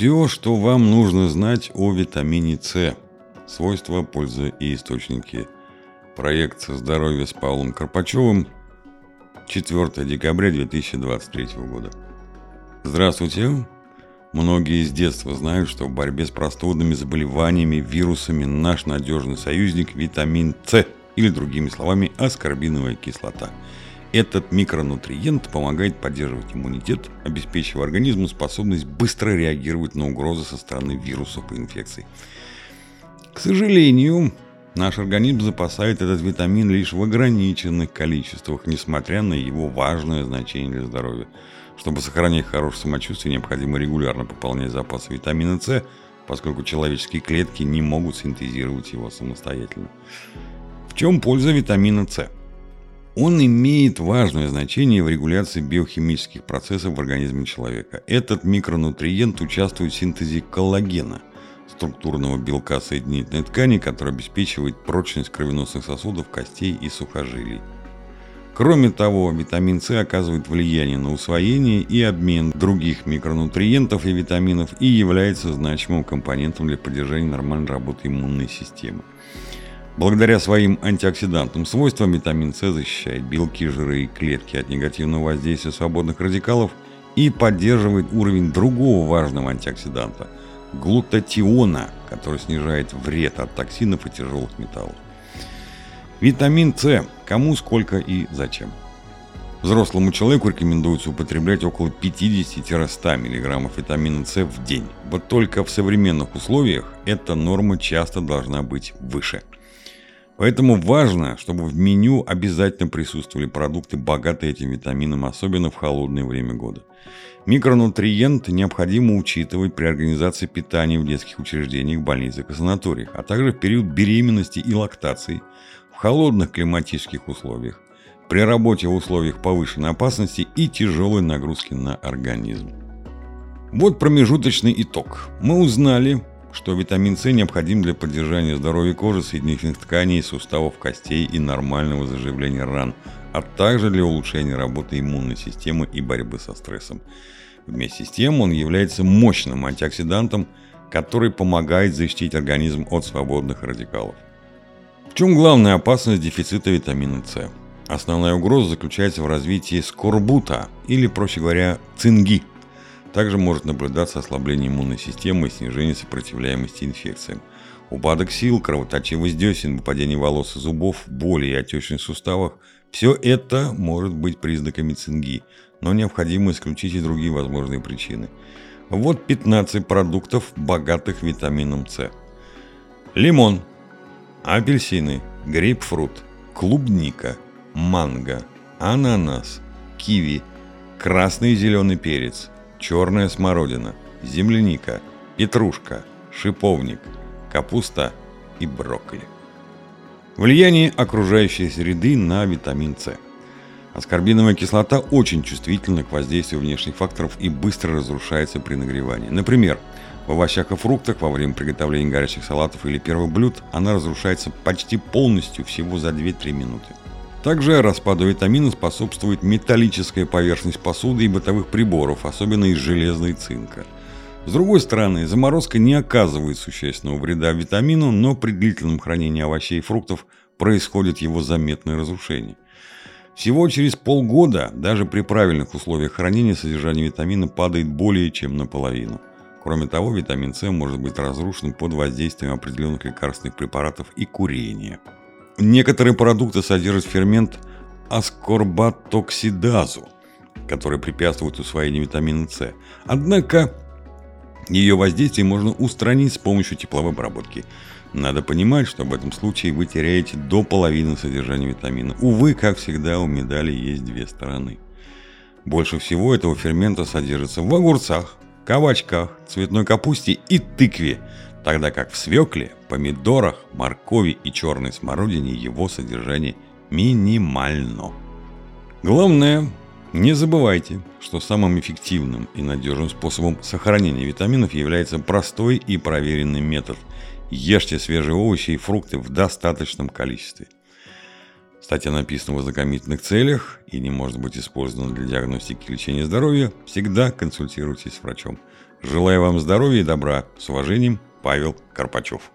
Все, что вам нужно знать о витамине С. Свойства, пользы и источники. Проект «Здоровье» с Павлом Карпачевым. 4 декабря 2023 года. Здравствуйте. Многие с детства знают, что в борьбе с простудными заболеваниями, вирусами наш надежный союзник – витамин С, или другими словами, аскорбиновая кислота – этот микронутриент помогает поддерживать иммунитет, обеспечивая организму способность быстро реагировать на угрозы со стороны вирусов и инфекций. К сожалению, наш организм запасает этот витамин лишь в ограниченных количествах, несмотря на его важное значение для здоровья. Чтобы сохранять хорошее самочувствие, необходимо регулярно пополнять запасы витамина С, поскольку человеческие клетки не могут синтезировать его самостоятельно. В чем польза витамина С? Он имеет важное значение в регуляции биохимических процессов в организме человека. Этот микронутриент участвует в синтезе коллагена, структурного белка соединительной ткани, который обеспечивает прочность кровеносных сосудов, костей и сухожилий. Кроме того, витамин С оказывает влияние на усвоение и обмен других микронутриентов и витаминов и является значимым компонентом для поддержания нормальной работы иммунной системы. Благодаря своим антиоксидантным свойствам витамин С защищает белки, жиры и клетки от негативного воздействия свободных радикалов и поддерживает уровень другого важного антиоксиданта – глутатиона, который снижает вред от токсинов и тяжелых металлов. Витамин С – кому, сколько и зачем? Взрослому человеку рекомендуется употреблять около 50-100 мг витамина С в день. Вот только в современных условиях эта норма часто должна быть выше – Поэтому важно, чтобы в меню обязательно присутствовали продукты, богатые этим витамином, особенно в холодное время года. Микронутриенты необходимо учитывать при организации питания в детских учреждениях, больницах и санаториях, а также в период беременности и лактации, в холодных климатических условиях, при работе в условиях повышенной опасности и тяжелой нагрузки на организм. Вот промежуточный итог. Мы узнали, что витамин С необходим для поддержания здоровья кожи, соединительных тканей, суставов, костей и нормального заживления ран, а также для улучшения работы иммунной системы и борьбы со стрессом. Вместе с тем он является мощным антиоксидантом, который помогает защитить организм от свободных радикалов. В чем главная опасность дефицита витамина С? Основная угроза заключается в развитии скорбута, или, проще говоря, цинги – также может наблюдаться ослабление иммунной системы и снижение сопротивляемости инфекциям. Упадок сил, кровоточивость десен, выпадение волос и зубов, боли и отечность в суставах – все это может быть признаками цинги, но необходимо исключить и другие возможные причины. Вот 15 продуктов, богатых витамином С. Лимон, апельсины, грейпфрут, клубника, манго, ананас, киви, красный и зеленый перец – черная смородина, земляника, петрушка, шиповник, капуста и брокколи. Влияние окружающей среды на витамин С. Аскорбиновая кислота очень чувствительна к воздействию внешних факторов и быстро разрушается при нагревании. Например, в овощах и фруктах во время приготовления горячих салатов или первых блюд она разрушается почти полностью всего за 2-3 минуты. Также распаду витамина способствует металлическая поверхность посуды и бытовых приборов, особенно из железа и цинка. С другой стороны, заморозка не оказывает существенного вреда витамину, но при длительном хранении овощей и фруктов происходит его заметное разрушение. Всего через полгода, даже при правильных условиях хранения, содержание витамина падает более чем наполовину. Кроме того, витамин С может быть разрушен под воздействием определенных лекарственных препаратов и курения. Некоторые продукты содержат фермент аскорбатоксидазу, который препятствует усвоению витамина С. Однако ее воздействие можно устранить с помощью тепловой обработки. Надо понимать, что в этом случае вы теряете до половины содержания витамина. Увы, как всегда, у медали есть две стороны. Больше всего этого фермента содержится в огурцах, кабачках, цветной капусте и тыкве – тогда как в свекле, помидорах, моркови и черной смородине его содержание минимально. Главное, не забывайте, что самым эффективным и надежным способом сохранения витаминов является простой и проверенный метод. Ешьте свежие овощи и фрукты в достаточном количестве. Статья написана в ознакомительных целях и не может быть использована для диагностики и лечения здоровья. Всегда консультируйтесь с врачом. Желаю вам здоровья и добра. С уважением, Павел Карпачев.